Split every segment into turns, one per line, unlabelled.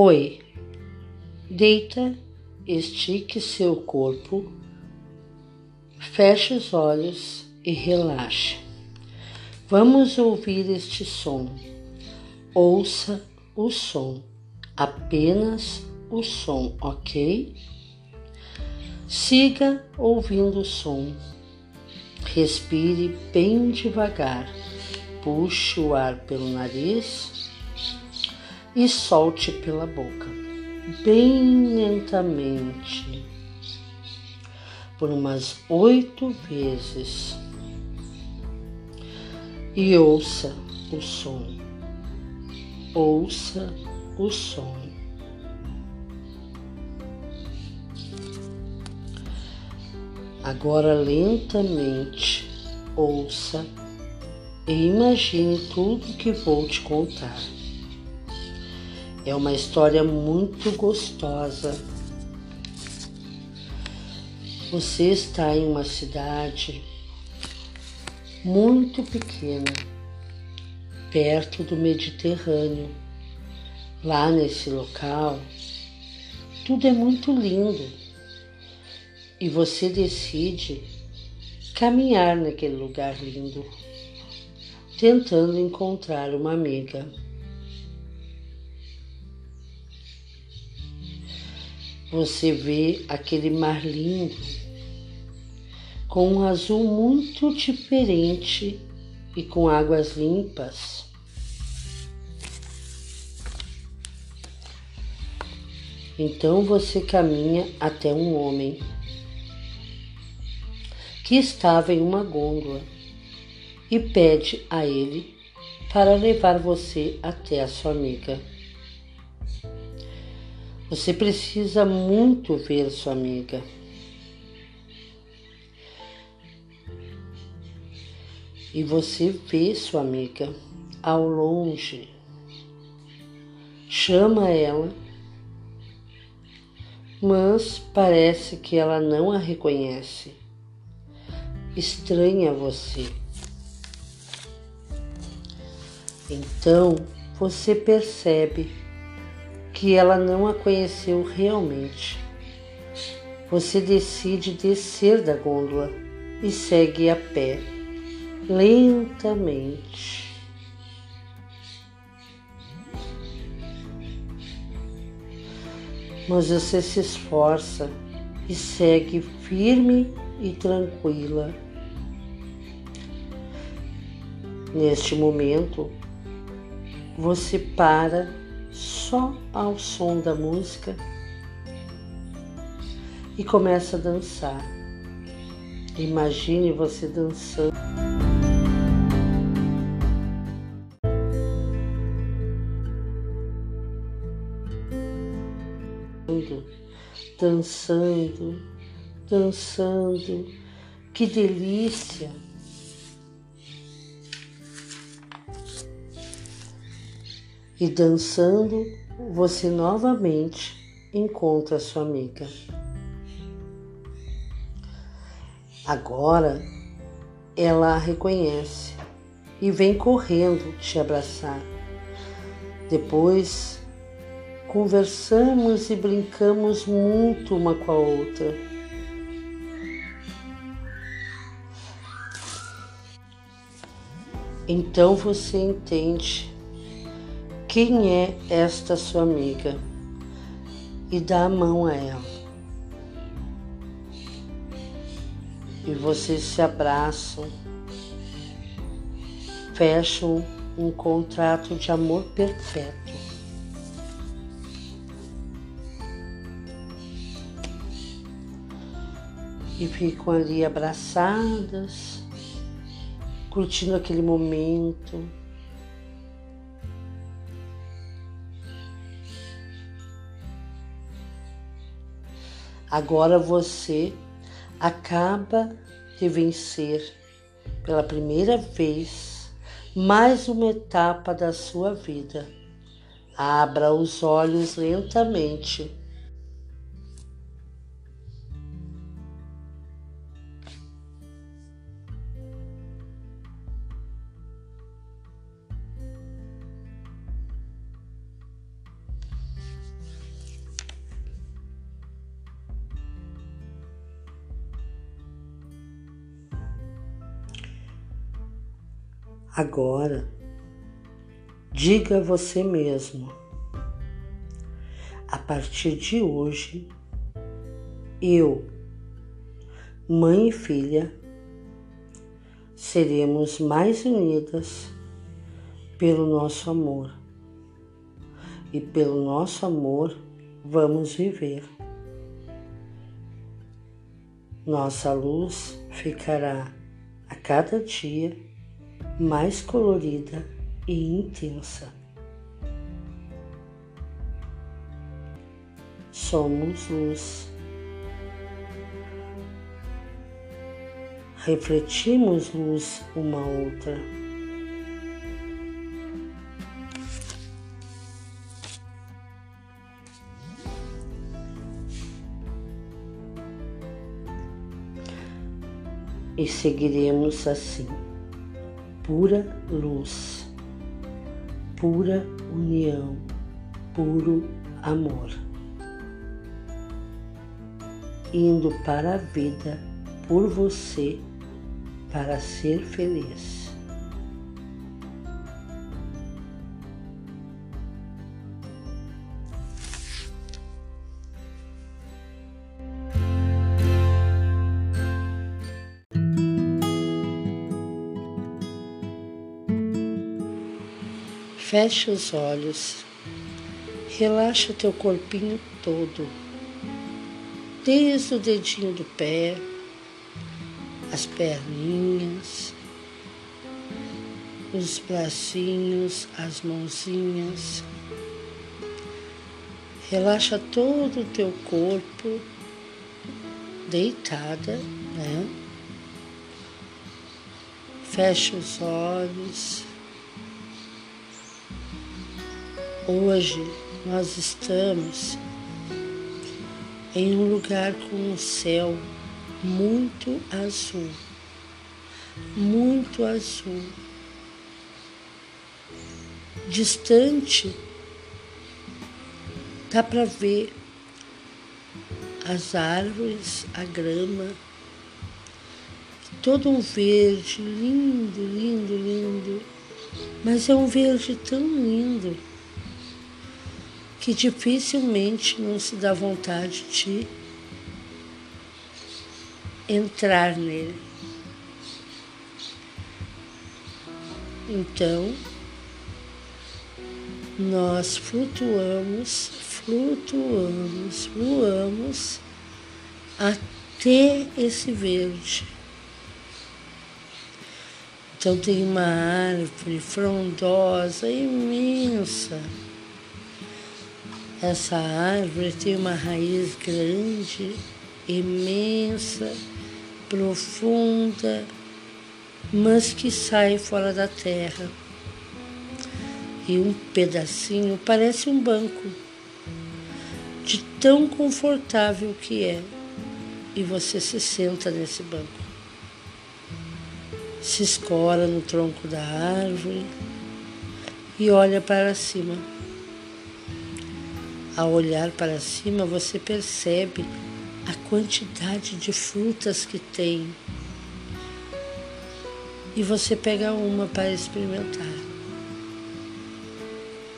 Oi, deita, estique seu corpo, feche os olhos e relaxe. Vamos ouvir este som. Ouça o som, apenas o som, ok? Siga ouvindo o som. Respire bem devagar. Puxe o ar pelo nariz e solte pela boca, bem lentamente, por umas oito vezes. E ouça o som. Ouça o som. Agora lentamente ouça e imagine tudo que vou te contar. É uma história muito gostosa. Você está em uma cidade muito pequena, perto do Mediterrâneo. Lá nesse local, tudo é muito lindo e você decide caminhar naquele lugar lindo, tentando encontrar uma amiga. Você vê aquele mar lindo com um azul muito diferente e com águas limpas. Então você caminha até um homem que estava em uma gôndola e pede a ele para levar você até a sua amiga. Você precisa muito ver sua amiga. E você vê sua amiga ao longe. Chama ela, mas parece que ela não a reconhece estranha você. Então você percebe que ela não a conheceu realmente. Você decide descer da gôndola e segue a pé, lentamente. Mas você se esforça e segue firme e tranquila Neste momento, você para só ao som da música e começa a dançar. Imagine você dançando. Dançando, dançando, que delícia! E dançando, você novamente encontra sua amiga. Agora ela a reconhece e vem correndo te abraçar. Depois conversamos e brincamos muito uma com a outra. Então você entende quem é esta sua amiga e dá a mão a ela. E vocês se abraçam, fecham um contrato de amor perfeito. E ficam ali abraçadas, curtindo aquele momento Agora você acaba de vencer pela primeira vez mais uma etapa da sua vida. Abra os olhos lentamente. Agora, diga a você mesmo: a partir de hoje, eu, mãe e filha, seremos mais unidas pelo nosso amor. E pelo nosso amor vamos viver. Nossa luz ficará a cada dia mais colorida e intensa. Somos luz. Refletimos luz uma outra. e seguiremos assim. Pura luz, pura união, puro amor. Indo para a vida por você para ser feliz. Feche os olhos, relaxa teu corpinho todo, desde o dedinho do pé, as perninhas, os bracinhos, as mãozinhas. Relaxa todo o teu corpo deitada, né? Fecha os olhos. Hoje nós estamos em um lugar com um céu muito azul, muito azul. Distante, dá para ver as árvores, a grama, todo um verde lindo, lindo, lindo, mas é um verde tão lindo que dificilmente não se dá vontade de entrar nele. Então, nós flutuamos, flutuamos, voamos até esse verde. Então tem uma árvore frondosa, imensa essa árvore tem uma raiz grande, imensa, profunda, mas que sai fora da terra. E um pedacinho parece um banco, de tão confortável que é. E você se senta nesse banco. Se escora no tronco da árvore e olha para cima. Ao olhar para cima, você percebe a quantidade de frutas que tem. E você pega uma para experimentar.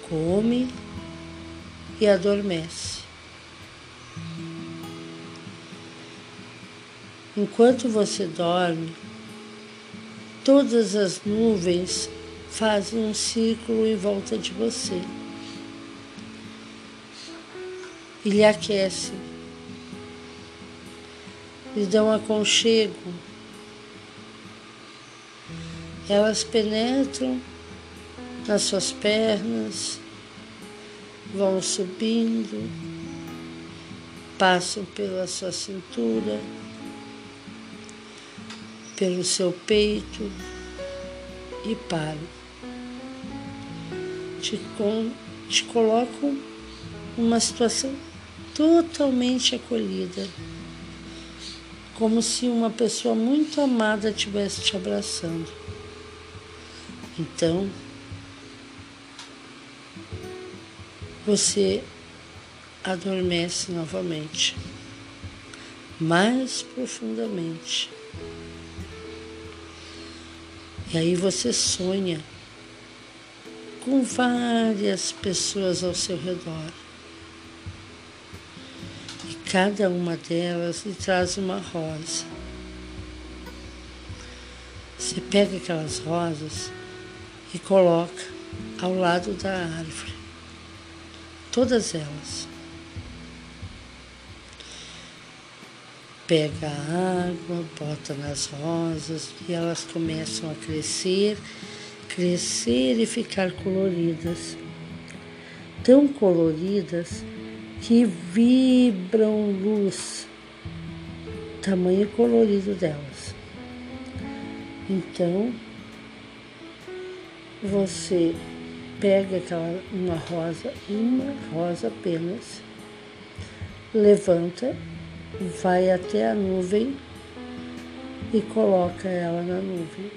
Come e adormece. Enquanto você dorme, todas as nuvens fazem um círculo em volta de você e lhe aquece, lhe dão aconchego. Elas penetram nas suas pernas, vão subindo, passam pela sua cintura, pelo seu peito e param. Te, com, te colocam numa situação totalmente acolhida, como se uma pessoa muito amada estivesse te abraçando. Então, você adormece novamente, mais profundamente. E aí você sonha com várias pessoas ao seu redor. E cada uma delas lhe traz uma rosa. Você pega aquelas rosas e coloca ao lado da árvore. Todas elas. Pega a água, bota nas rosas e elas começam a crescer, crescer e ficar coloridas. Tão coloridas que vibram luz, tamanho colorido delas. Então, você pega aquela, uma rosa, uma rosa apenas, levanta, vai até a nuvem e coloca ela na nuvem.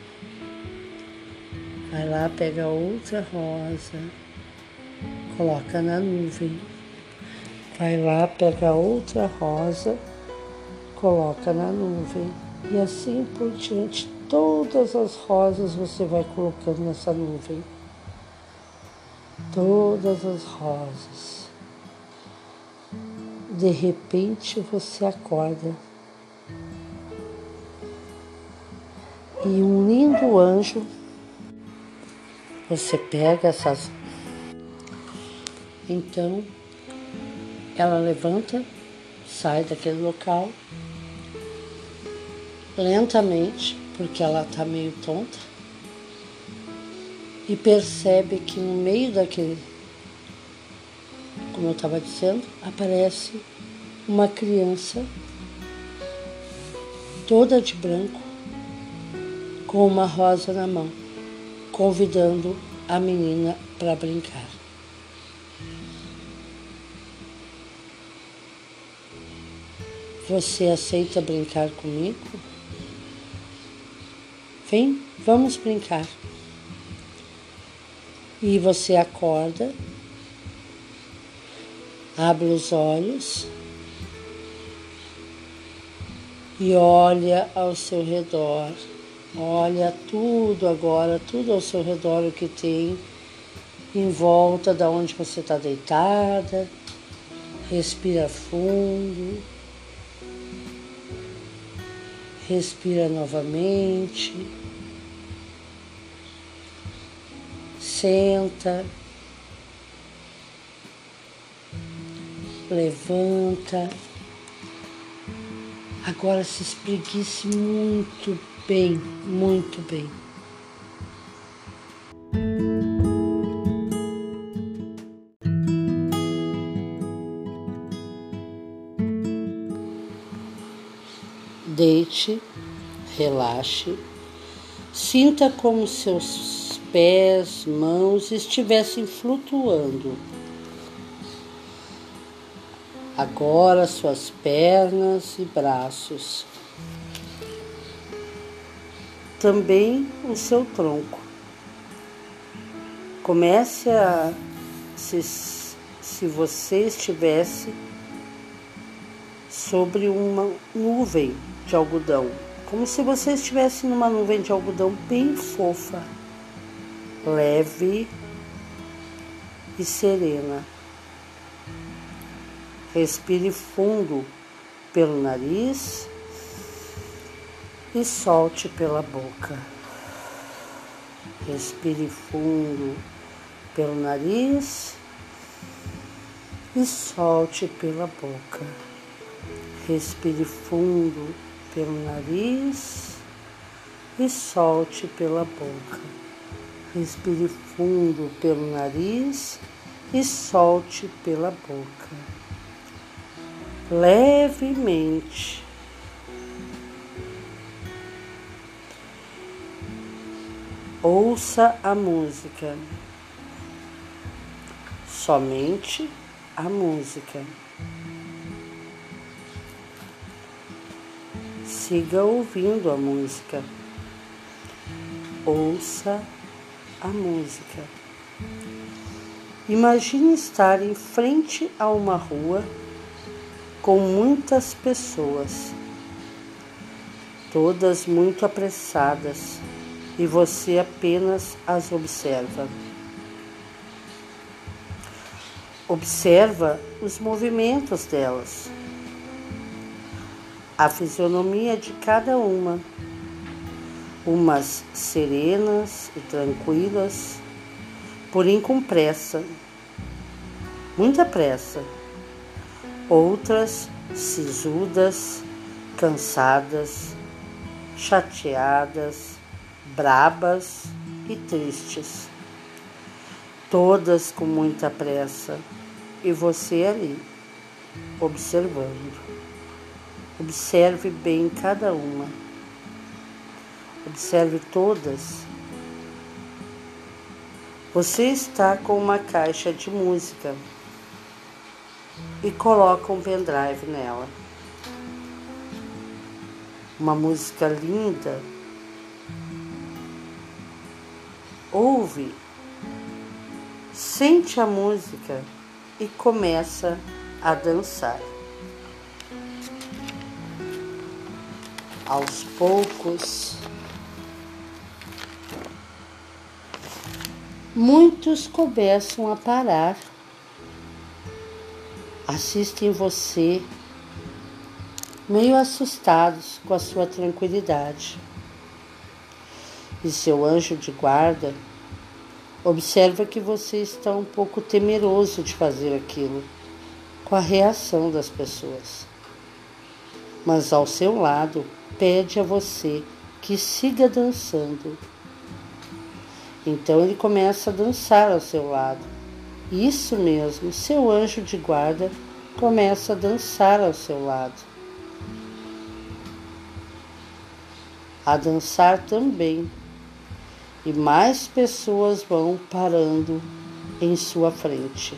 Vai lá, pega outra rosa, coloca na nuvem. Vai lá, pega outra rosa, coloca na nuvem. E assim por diante, todas as rosas você vai colocando nessa nuvem todas as rosas. De repente você acorda e um lindo anjo, você pega essas. Então ela levanta, sai daquele local lentamente, porque ela está meio tonta e percebe que no meio daquele, como eu estava dizendo, aparece uma criança toda de branco, com uma rosa na mão, convidando a menina para brincar. Você aceita brincar comigo? Vem, vamos brincar. E você acorda, abre os olhos e olha ao seu redor. Olha tudo agora, tudo ao seu redor o que tem em volta da onde você está deitada. Respira fundo. Respira novamente. senta, levanta. Agora se espreguice muito bem, muito bem. Deite, relaxe, sinta como seus pés, mãos estivessem flutuando. Agora suas pernas e braços. Também o seu tronco. Comece a se, se você estivesse sobre uma nuvem de algodão, como se você estivesse numa nuvem de algodão bem fofa leve e serena. Respire fundo pelo nariz e solte pela boca. Respire fundo pelo nariz e solte pela boca. Respire fundo pelo nariz e solte pela boca. Respire fundo pelo nariz e solte pela boca. Levemente. Ouça a música. Somente a música. Siga ouvindo a música. Ouça a música. Imagine estar em frente a uma rua com muitas pessoas, todas muito apressadas, e você apenas as observa. Observa os movimentos delas, a fisionomia de cada uma, umas serenas e tranquilas, porém com pressa, muita pressa, outras sisudas, cansadas, chateadas, brabas e tristes, todas com muita pressa, e você ali, observando. Observe bem cada uma. Observe todas. Você está com uma caixa de música e coloca um pendrive nela. Uma música linda ouve, sente a música e começa a dançar. Aos poucos, muitos começam a parar, assistem você, meio assustados com a sua tranquilidade e seu anjo de guarda, observa que você está um pouco temeroso de fazer aquilo, com a reação das pessoas. Mas ao seu lado, pede a você que siga dançando. Então ele começa a dançar ao seu lado. Isso mesmo, seu anjo de guarda começa a dançar ao seu lado. A dançar também e mais pessoas vão parando em sua frente.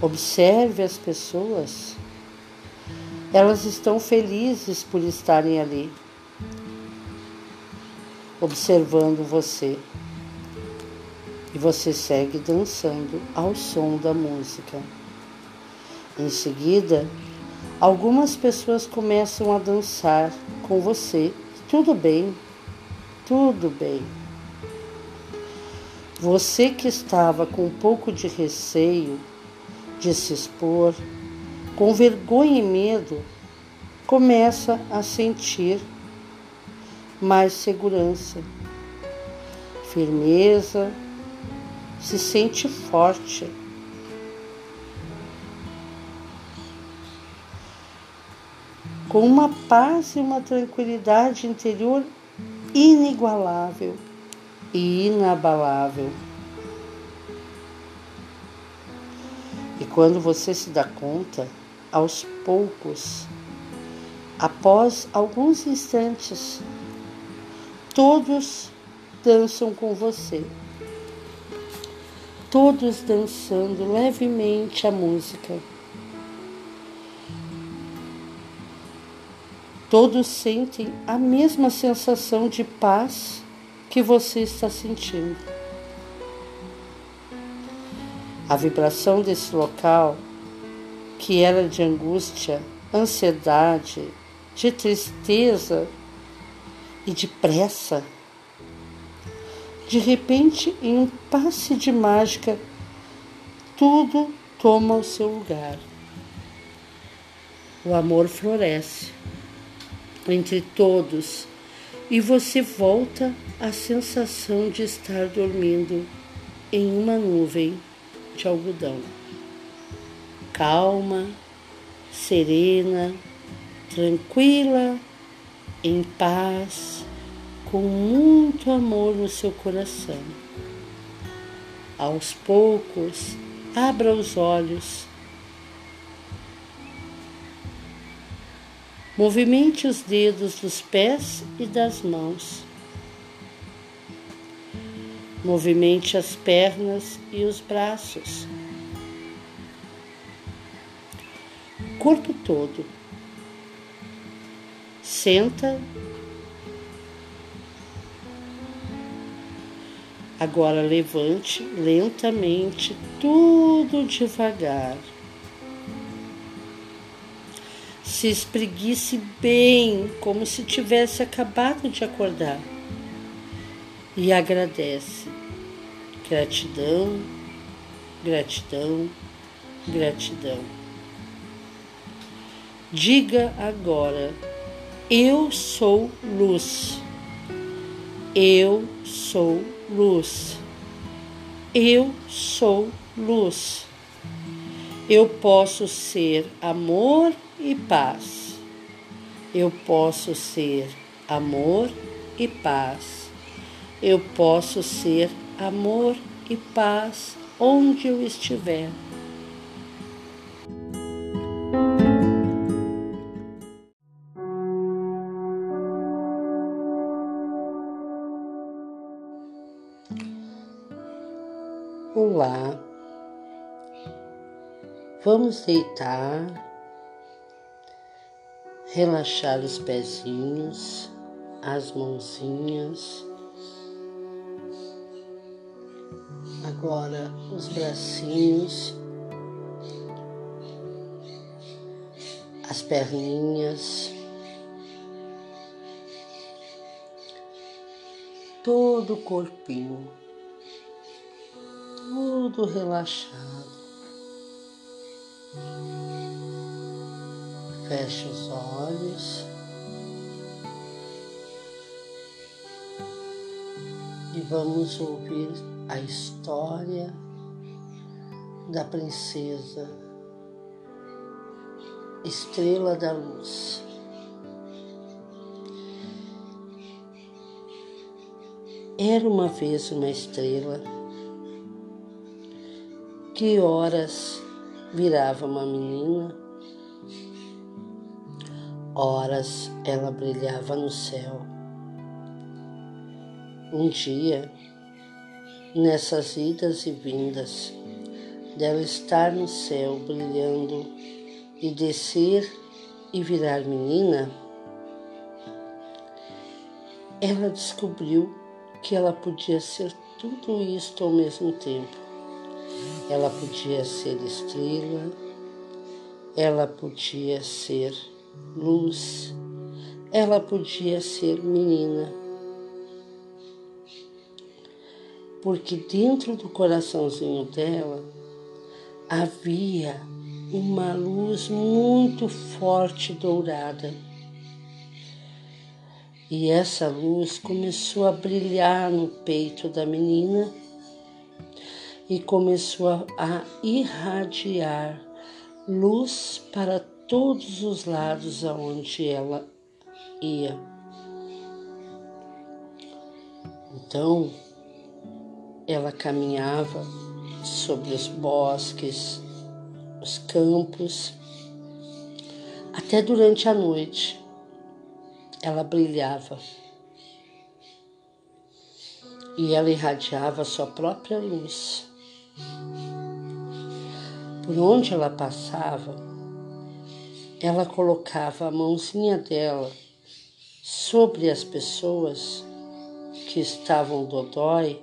Observe as pessoas. Elas estão felizes por estarem ali, observando você. E você segue dançando ao som da música. Em seguida, algumas pessoas começam a dançar com você. Tudo bem, tudo bem. Você que estava com um pouco de receio de se expor, com vergonha e medo, começa a sentir mais segurança, firmeza, se sente forte. Com uma paz e uma tranquilidade interior inigualável e inabalável. E quando você se dá conta, aos poucos, após alguns instantes, todos dançam com você. Todos dançando levemente a música. Todos sentem a mesma sensação de paz que você está sentindo. A vibração desse local, que era de angústia, ansiedade, de tristeza e de pressa, de repente, em um passe de mágica, tudo toma o seu lugar. O amor floresce entre todos e você volta à sensação de estar dormindo em uma nuvem de algodão. Calma, serena, tranquila, em paz, com muito amor no seu coração. Aos poucos, abra os olhos Movimente os dedos dos pés e das mãos. Movimente as pernas e os braços. Corpo todo. Senta. Agora levante lentamente, tudo devagar. se espreguice bem, como se tivesse acabado de acordar, e agradece. Gratidão, gratidão, gratidão. Diga agora: Eu sou luz. Eu sou luz. Eu sou luz. Eu posso ser amor e paz. Eu posso ser amor e paz. Eu posso ser amor e paz onde eu estiver. Olá, vamos deitar, relaxar os pezinhos, as mãozinhas. Agora os bracinhos, as perninhas, todo o corpinho, relaxado. Feche os olhos. E vamos ouvir a história da princesa Estrela da Luz. Era uma vez uma estrela que horas virava uma menina, horas ela brilhava no céu. Um dia, nessas idas e vindas, dela estar no céu brilhando e descer e virar menina, ela descobriu que ela podia ser tudo isto ao mesmo tempo. Ela podia ser estrela, ela podia ser luz, ela podia ser menina porque dentro do coraçãozinho dela havia uma luz muito forte dourada. E essa luz começou a brilhar no peito da menina e começou a irradiar luz para todos os lados aonde ela ia. Então, ela caminhava sobre os bosques, os campos, até durante a noite ela brilhava e ela irradiava sua própria luz. Por onde ela passava, ela colocava a mãozinha dela sobre as pessoas que estavam dodói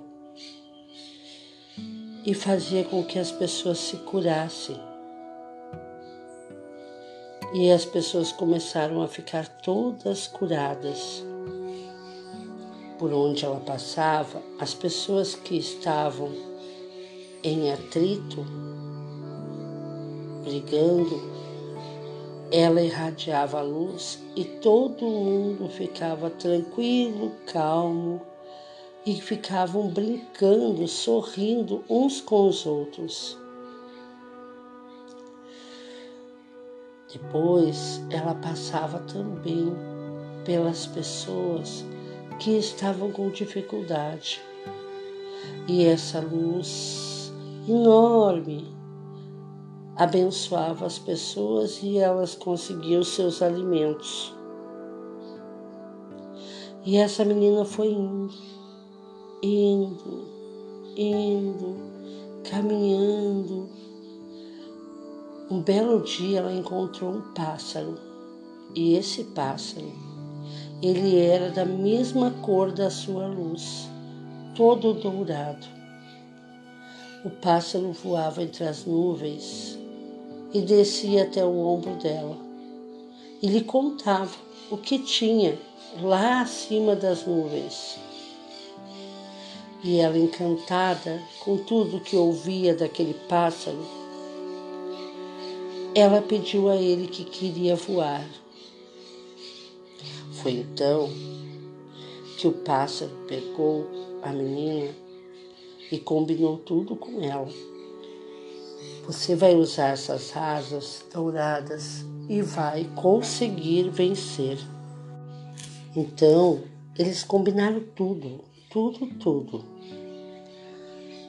e fazia com que as pessoas se curassem. E as pessoas começaram a ficar todas curadas. Por onde ela passava, as pessoas que estavam em atrito, brigando, ela irradiava a luz e todo mundo ficava tranquilo, calmo e ficavam brincando, sorrindo uns com os outros. Depois ela passava também pelas pessoas que estavam com dificuldade. E essa luz enorme abençoava as pessoas e elas conseguiam seus alimentos. E essa menina foi indo indo, indo, caminhando. Um belo dia ela encontrou um pássaro e esse pássaro, ele era da mesma cor da sua luz, todo dourado. O pássaro voava entre as nuvens e descia até o ombro dela. e lhe contava o que tinha lá acima das nuvens. E ela, encantada com tudo que ouvia daquele pássaro, ela pediu a ele que queria voar. Foi então que o pássaro pegou a menina e combinou tudo com ela. Você vai usar essas asas douradas e vai conseguir vencer. Então, eles combinaram tudo, tudo, tudo.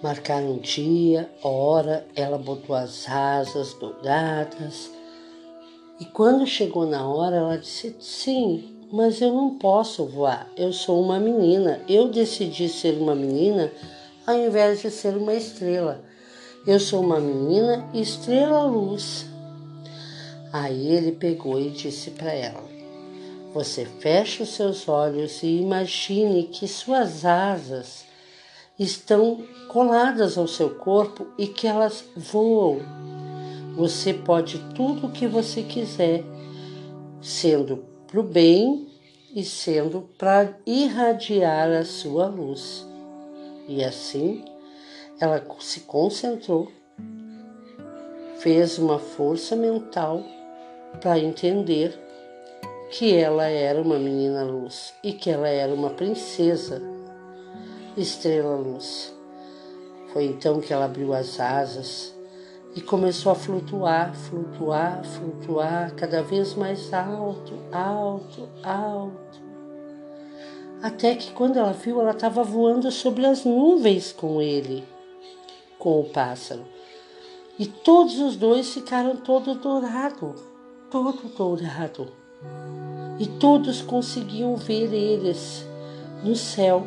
Marcaram um dia, hora, ela botou as asas douradas. E quando chegou na hora, ela disse: Sim, mas eu não posso voar. Eu sou uma menina. Eu decidi ser uma menina ao invés de ser uma estrela. Eu sou uma menina, estrela luz. Aí ele pegou e disse para ela: Você fecha os seus olhos e imagine que suas asas estão coladas ao seu corpo e que elas voam. Você pode tudo o que você quiser, sendo para o bem e sendo para irradiar a sua luz. E assim ela se concentrou, fez uma força mental para entender que ela era uma menina luz e que ela era uma princesa estrela luz. Foi então que ela abriu as asas e começou a flutuar, flutuar, flutuar cada vez mais alto, alto, alto. Até que quando ela viu, ela estava voando sobre as nuvens com ele, com o pássaro. E todos os dois ficaram todo dourado, todo dourado. E todos conseguiam ver eles no céu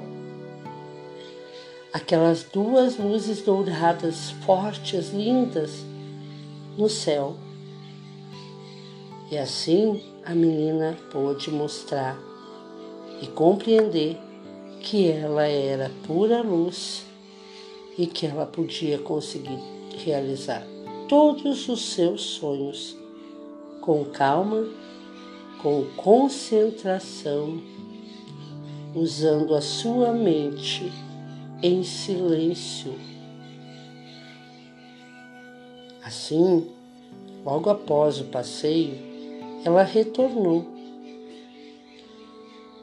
aquelas duas luzes douradas, fortes, lindas, no céu. E assim a menina pôde mostrar e compreender que ela era pura luz e que ela podia conseguir realizar todos os seus sonhos com calma, com concentração, usando a sua mente em silêncio. Assim, logo após o passeio, ela retornou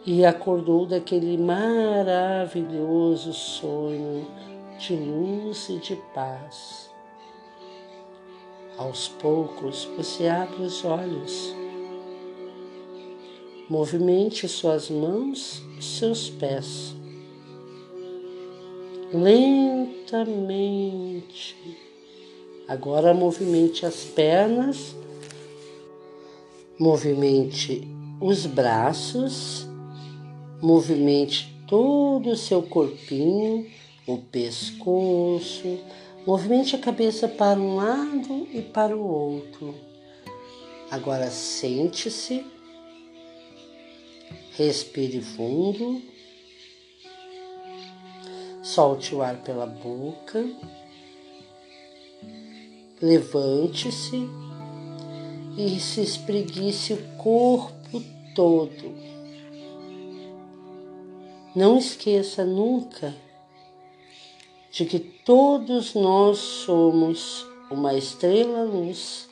e acordou daquele maravilhoso sonho de luz e de paz. Aos poucos você abre os olhos, movimente suas mãos, seus pés lentamente. Agora movimente as pernas, movimente os braços, movimente todo o seu corpinho, o pescoço, movimente a cabeça para um lado e para o outro. Agora sente-se, respire fundo. Solte o ar pela boca. Levante-se e se espreguice o corpo todo. Não esqueça nunca de que todos nós somos uma estrela luz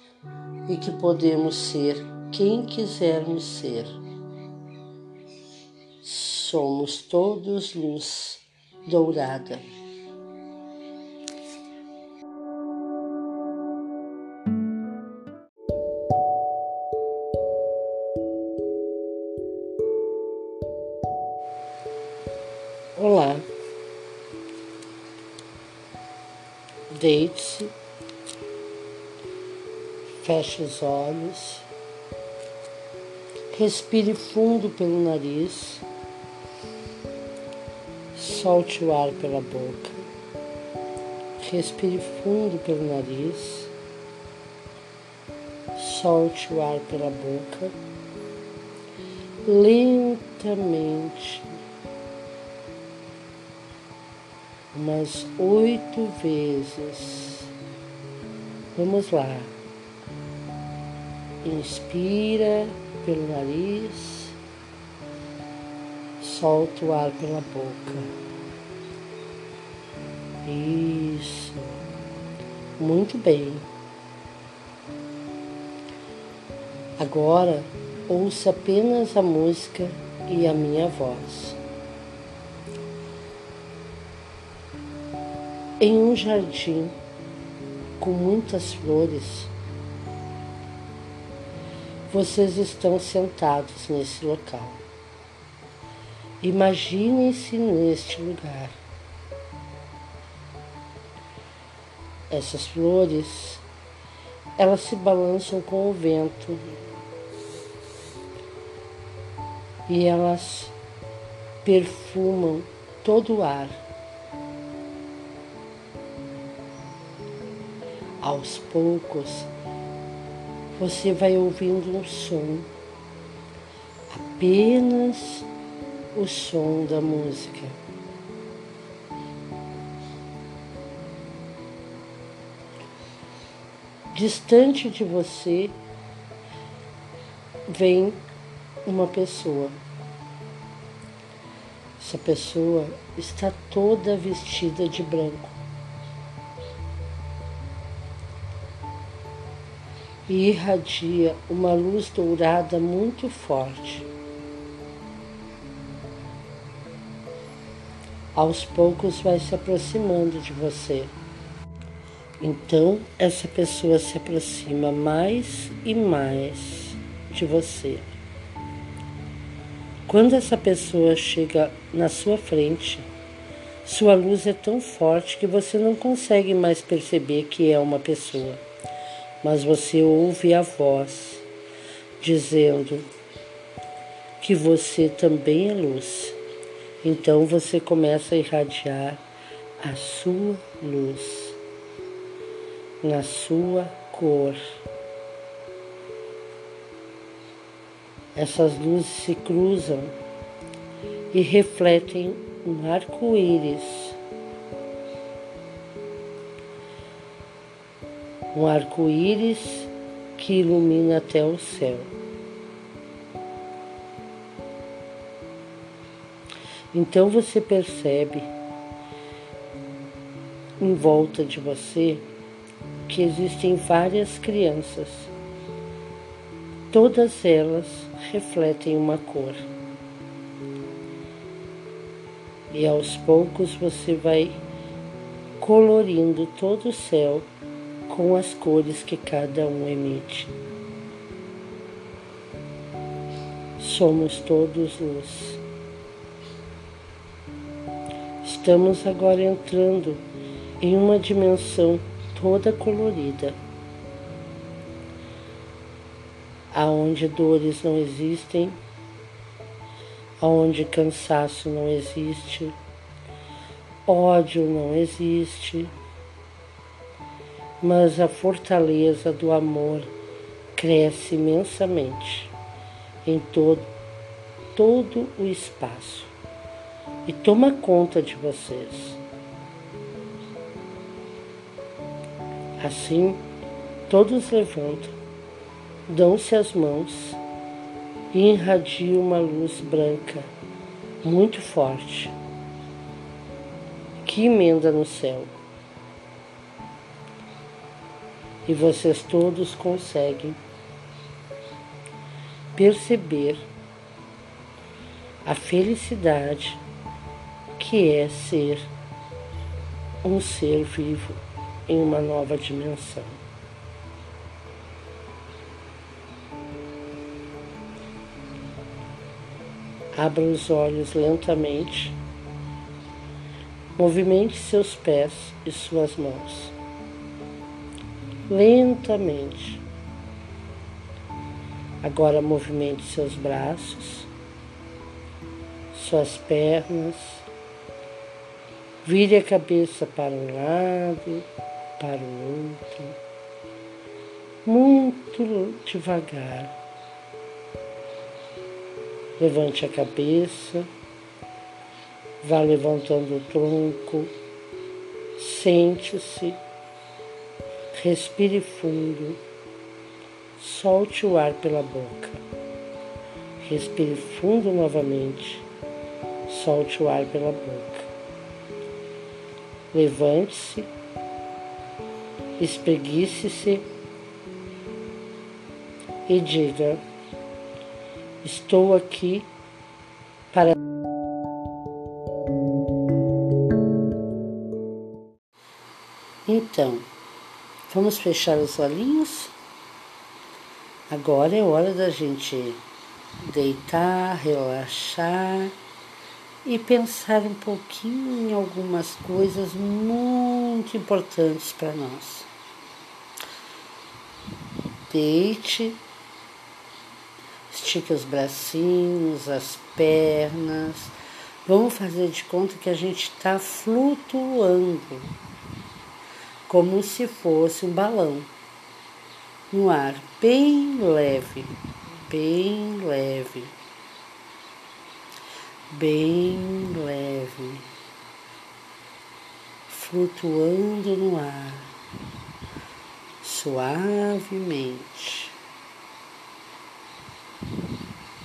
e que podemos ser quem quisermos ser. Somos todos luz dourada. Feche os olhos, respire fundo pelo nariz. Solte o ar pela boca. Respire fundo pelo nariz. Solte o ar pela boca. Lentamente. Umas oito vezes. Vamos lá. Inspira pelo nariz, solta o ar pela boca. Isso. Muito bem. Agora ouça apenas a música e a minha voz. Em um jardim com muitas flores, vocês estão sentados nesse local. Imaginem-se neste lugar. Essas flores, elas se balançam com o vento e elas perfumam todo o ar. Aos poucos, você vai ouvindo um som, apenas o som da música. Distante de você vem uma pessoa. Essa pessoa está toda vestida de branco. E irradia uma luz dourada muito forte. Aos poucos vai se aproximando de você. Então, essa pessoa se aproxima mais e mais de você. Quando essa pessoa chega na sua frente, sua luz é tão forte que você não consegue mais perceber que é uma pessoa mas você ouve a voz dizendo que você também é luz. Então você começa a irradiar a sua luz na sua cor. Essas luzes se cruzam e refletem um arco-íris um arco-íris que ilumina até o céu. Então você percebe em volta de você que existem várias crianças. Todas elas refletem uma cor. E aos poucos você vai colorindo todo o céu com as cores que cada um emite. Somos todos luz. Estamos agora entrando em uma dimensão toda colorida, aonde dores não existem, aonde cansaço não existe, ódio não existe mas a fortaleza do amor cresce imensamente em todo, todo o espaço e toma conta de vocês. Assim, todos levantam, dão-se as mãos e irradiam uma luz branca muito forte que emenda no céu. E vocês todos conseguem perceber a felicidade que é ser um ser vivo em uma nova dimensão. Abra os olhos lentamente, movimente seus pés e suas mãos lentamente. Agora movimente seus braços, suas pernas, vire a cabeça para um lado, para o outro, muito devagar. Levante a cabeça, vá levantando o tronco, sente-se. Respire fundo. Solte o ar pela boca. Respire fundo novamente. Solte o ar pela boca. Levante-se, espreguice-se e diga: Estou aqui para. Então, vamos fechar os olhinhos? Agora é hora da gente deitar, relaxar e pensar um pouquinho em algumas coisas muito importantes para nós. Deite, estique os bracinhos, as pernas. Vamos fazer de conta que a gente está flutuando, como se fosse um balão, no ar, bem leve bem leve, bem leve, flutuando no ar, suavemente.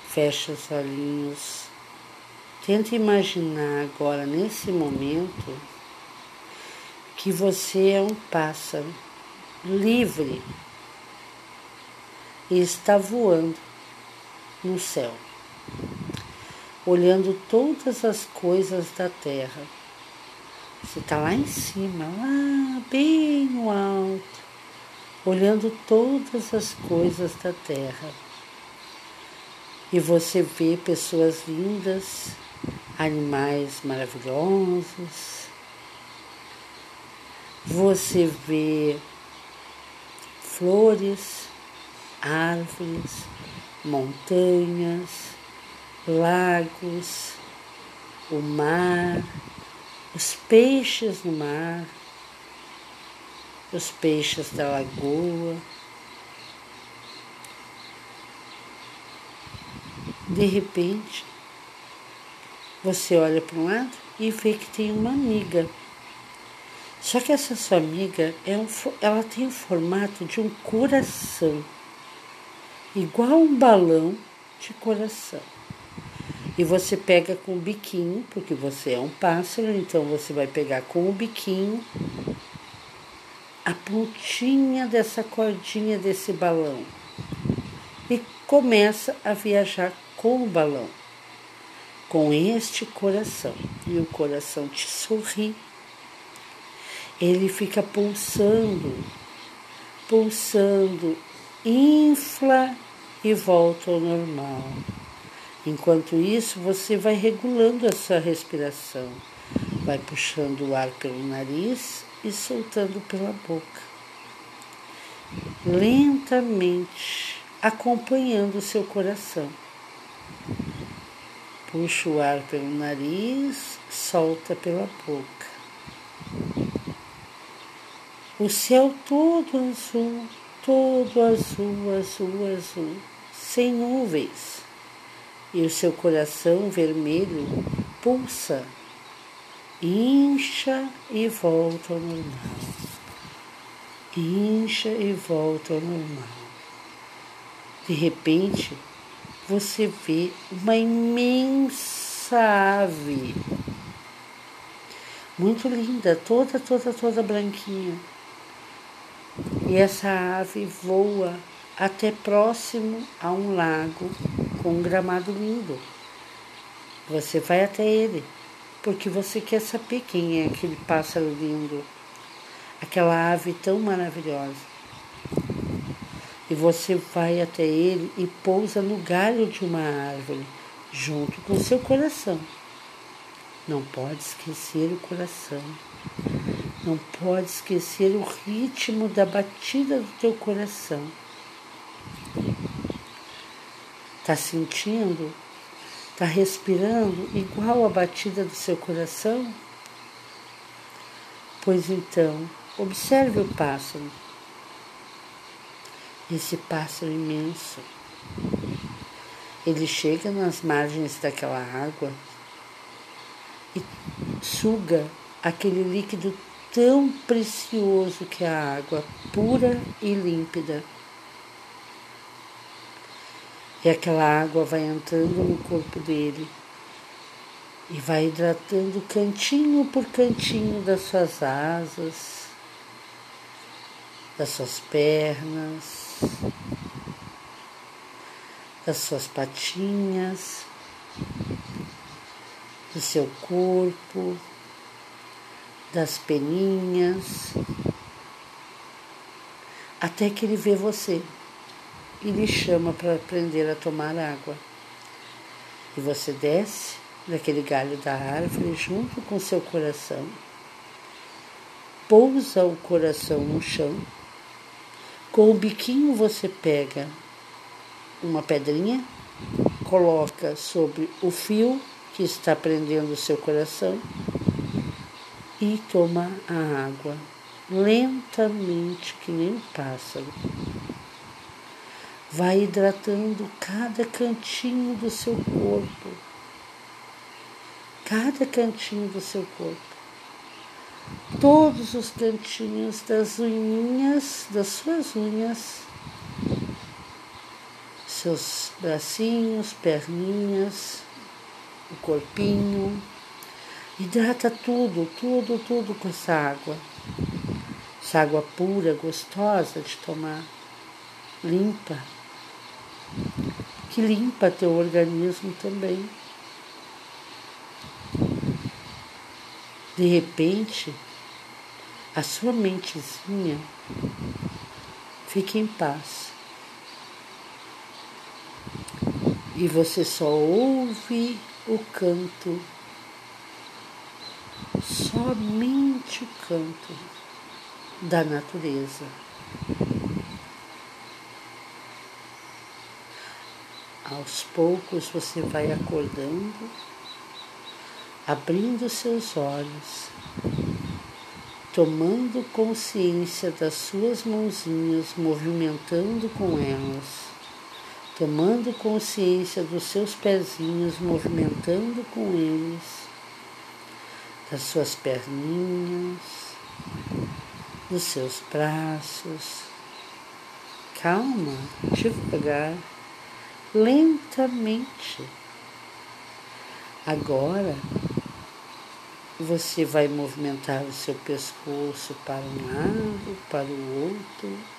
Fecha os olhinhos. Tenta imaginar agora, nesse momento, que você é um pássaro livre e está voando no céu, olhando todas as coisas da terra. Você está lá em cima, lá bem no alto, olhando todas as coisas da terra. E você vê pessoas lindas, animais maravilhosos. Você vê flores, árvores, montanhas, lagos, o mar, os peixes no mar, os peixes da lagoa. De repente, você olha para um lado e vê que tem uma amiga. Só que essa sua amiga é um, ela tem o formato de um coração igual um balão de coração. E você pega com o biquinho, porque você é um pássaro, então você vai pegar com o biquinho a pontinha dessa cordinha desse balão e começa a viajar com o balão, com este coração. E o coração te sorri. Ele fica pulsando, pulsando, infla e volta ao normal. Enquanto isso, você vai regulando a sua respiração, vai puxando o ar pelo nariz e soltando pela boca. Lentamente, acompanhando o seu coração. Puxa o ar pelo nariz, solta pela boca. O céu todo azul, todo azul, azul, azul sem nuvens, e o seu coração vermelho pulsa, incha e volta ao normal. Incha e volta ao normal. De repente, você vê uma imensa ave, muito linda, toda, toda, toda branquinha. E essa ave voa até próximo a um lago com um gramado lindo. Você vai até ele, porque você quer saber quem é aquele pássaro lindo, aquela ave tão maravilhosa. E você vai até ele e pousa no galho de uma árvore, junto com seu coração. Não pode esquecer o coração. Não pode esquecer o ritmo da batida do teu coração. Está sentindo? Está respirando igual a batida do seu coração? Pois então, observe o pássaro. Esse pássaro imenso. Ele chega nas margens daquela água e suga aquele líquido tão precioso que é a água, pura e límpida. E aquela água vai entrando no corpo dele e vai hidratando cantinho por cantinho das suas asas, das suas pernas, das suas patinhas, do seu corpo, das peninhas, até que ele vê você e lhe chama para aprender a tomar água. E você desce daquele galho da árvore junto com seu coração, pousa o coração no chão, com o biquinho você pega uma pedrinha, coloca sobre o fio que está prendendo o seu coração e toma a água lentamente, que nem um pássaro. Vai hidratando cada cantinho do seu corpo, cada cantinho do seu corpo, todos os cantinhos das unhas, das suas unhas, seus bracinhos, perninhas, o corpinho. Hidrata tudo, tudo, tudo com essa água. Essa água pura, gostosa de tomar, limpa, que limpa teu organismo também. De repente, a sua mentezinha fica em paz. E você só ouve o canto, somente o canto da natureza. Aos poucos você vai acordando, abrindo seus olhos, tomando consciência das suas mãozinhas, movimentando com elas tomando consciência dos seus pezinhos, movimentando com eles, das suas perninhas, dos seus braços. Calma, devagar, lentamente. Agora você vai movimentar o seu pescoço para um lado, para o outro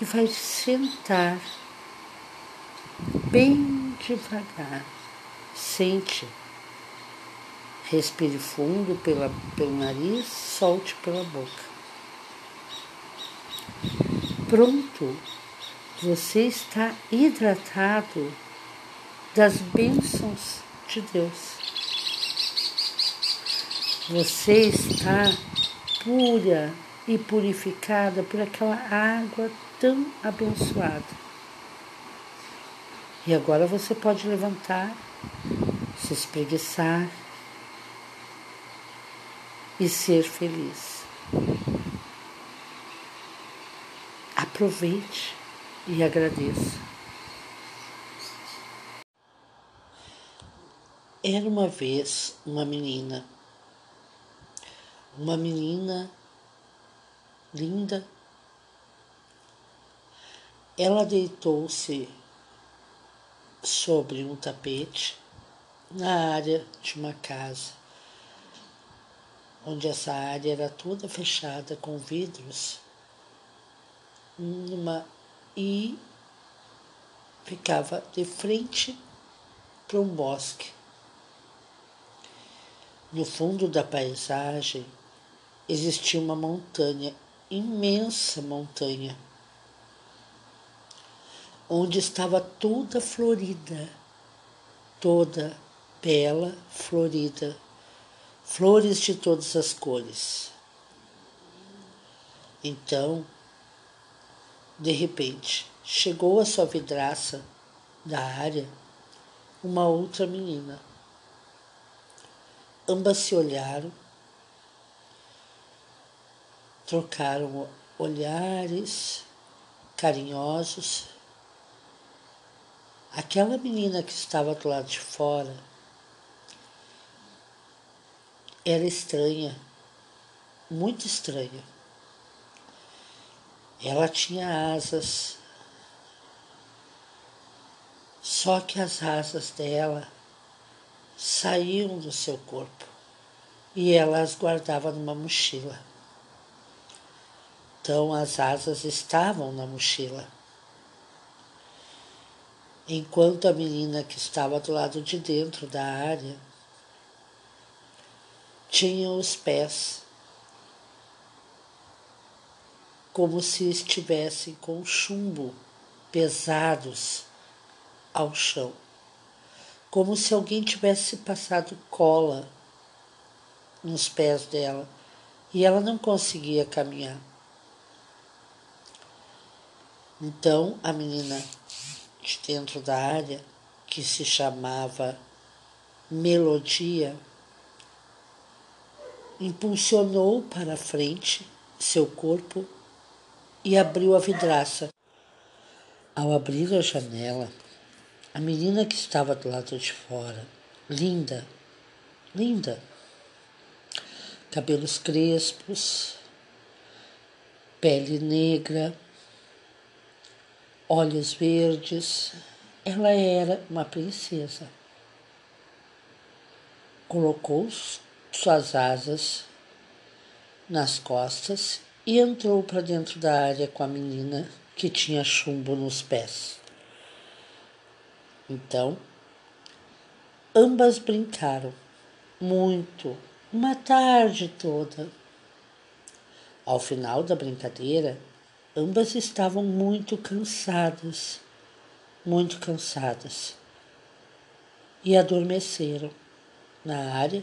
e vai sentar bem devagar. Sente. Respire fundo pela, pelo nariz, solte pela boca. Pronto, você está hidratado das bênçãos de Deus. Você está pura e purificada por aquela água tão abençoada. E agora você pode levantar, se espreguiçar e ser feliz. Aproveite e agradeça. Era uma vez uma menina, uma menina linda ela deitou-se sobre um tapete na área de uma casa, onde essa área era toda fechada com vidros numa, e ficava de frente para um bosque. No fundo da paisagem existia uma montanha, imensa montanha onde estava toda florida, toda bela, florida, flores de todas as cores. Então, de repente, chegou a sua vidraça da área uma outra menina. Ambas se olharam, trocaram olhares carinhosos Aquela menina que estava do lado de fora era estranha, muito estranha. Ela tinha asas, só que as asas dela saíam do seu corpo e ela as guardava numa mochila. Então as asas estavam na mochila. Enquanto a menina que estava do lado de dentro da área tinha os pés como se estivessem com chumbo pesados ao chão, como se alguém tivesse passado cola nos pés dela e ela não conseguia caminhar. Então a menina de dentro da área, que se chamava Melodia, impulsionou para frente seu corpo e abriu a vidraça. Ao abrir a janela, a menina que estava do lado de fora, linda, linda, cabelos crespos, pele negra, olhos verdes, ela era uma princesa. Colocou suas asas nas costas e entrou para dentro da área com a menina que tinha chumbo nos pés. Então, ambas brincaram muito, uma tarde toda. Ao final da brincadeira, ambas estavam muito cansadas, muito cansadas, e adormeceram na área,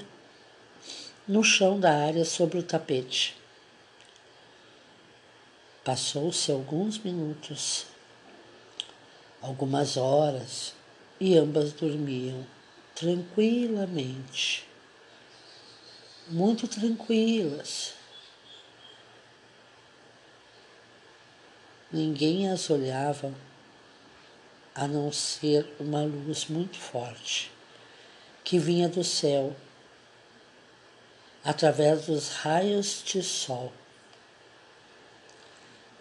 no chão da área sobre o tapete. Passou-se alguns minutos, algumas horas, e ambas dormiam tranquilamente, muito tranquilas. Ninguém as olhava a não ser uma luz muito forte que vinha do céu através dos raios de sol.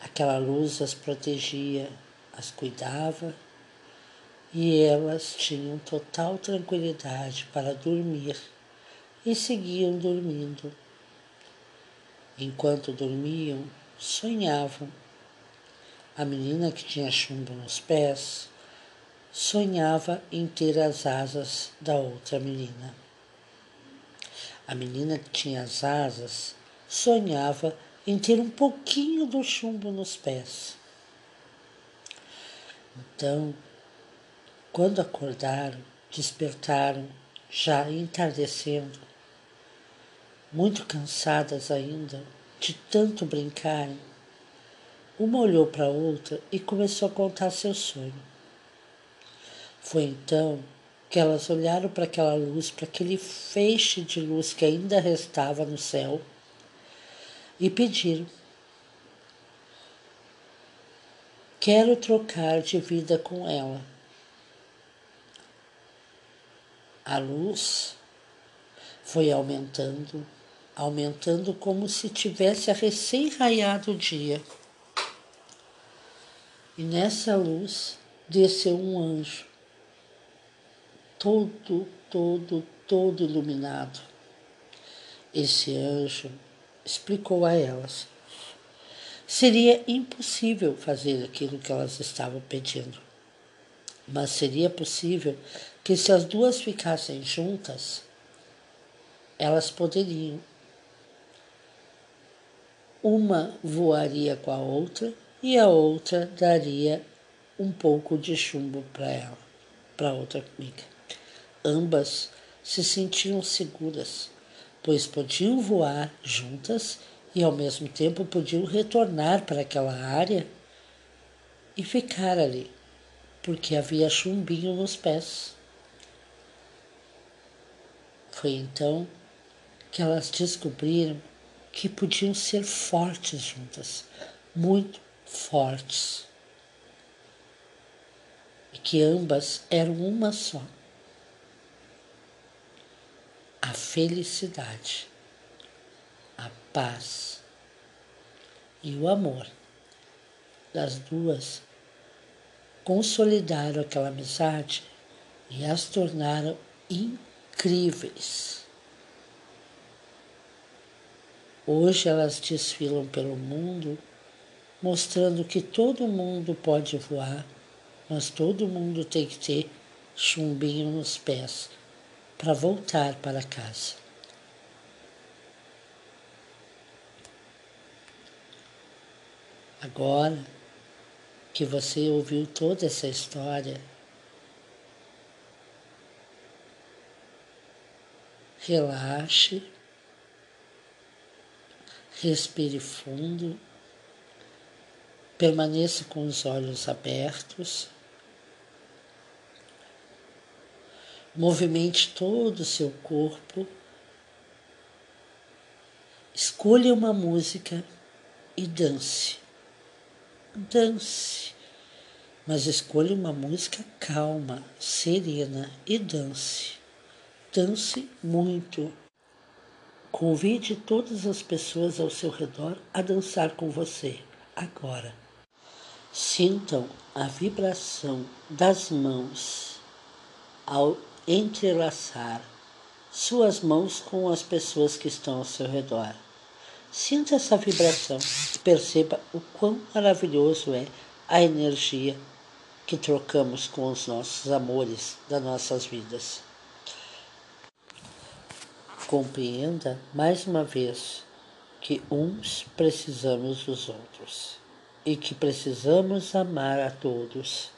Aquela luz as protegia, as cuidava e elas tinham total tranquilidade para dormir e seguiam dormindo. Enquanto dormiam, sonhavam. A menina que tinha chumbo nos pés sonhava em ter as asas da outra menina. A menina que tinha as asas sonhava em ter um pouquinho do chumbo nos pés. Então, quando acordaram, despertaram, já entardecendo, muito cansadas ainda de tanto brincarem, uma olhou para a outra e começou a contar seu sonho. Foi então que elas olharam para aquela luz, para aquele feixe de luz que ainda restava no céu e pediram: Quero trocar de vida com ela. A luz foi aumentando, aumentando como se tivesse a recém-raiado o dia. E nessa luz desceu um anjo, todo, todo, todo iluminado. Esse anjo explicou a elas. Seria impossível fazer aquilo que elas estavam pedindo, mas seria possível que, se as duas ficassem juntas, elas poderiam. Uma voaria com a outra e a outra daria um pouco de chumbo para ela, para outra amiga. Ambas se sentiam seguras pois podiam voar juntas e ao mesmo tempo podiam retornar para aquela área e ficar ali, porque havia chumbinho nos pés. Foi então que elas descobriram que podiam ser fortes juntas, muito fortes, e que ambas eram uma só. A felicidade, a paz e o amor. Das duas consolidaram aquela amizade e as tornaram incríveis. Hoje elas desfilam pelo mundo, mostrando que todo mundo pode voar, mas todo mundo tem que ter chumbinho nos pés para voltar para casa. Agora que você ouviu toda essa história, relaxe Respire fundo, permaneça com os olhos abertos, movimente todo o seu corpo, escolha uma música e dance. Dance, mas escolha uma música calma, serena e dance. Dance muito. Convide todas as pessoas ao seu redor a dançar com você, agora. Sintam a vibração das mãos ao entrelaçar suas mãos com as pessoas que estão ao seu redor. Sinta essa vibração e perceba o quão maravilhoso é a energia que trocamos com os nossos amores das nossas vidas. Compreenda mais uma vez que uns precisamos dos outros e que precisamos amar a todos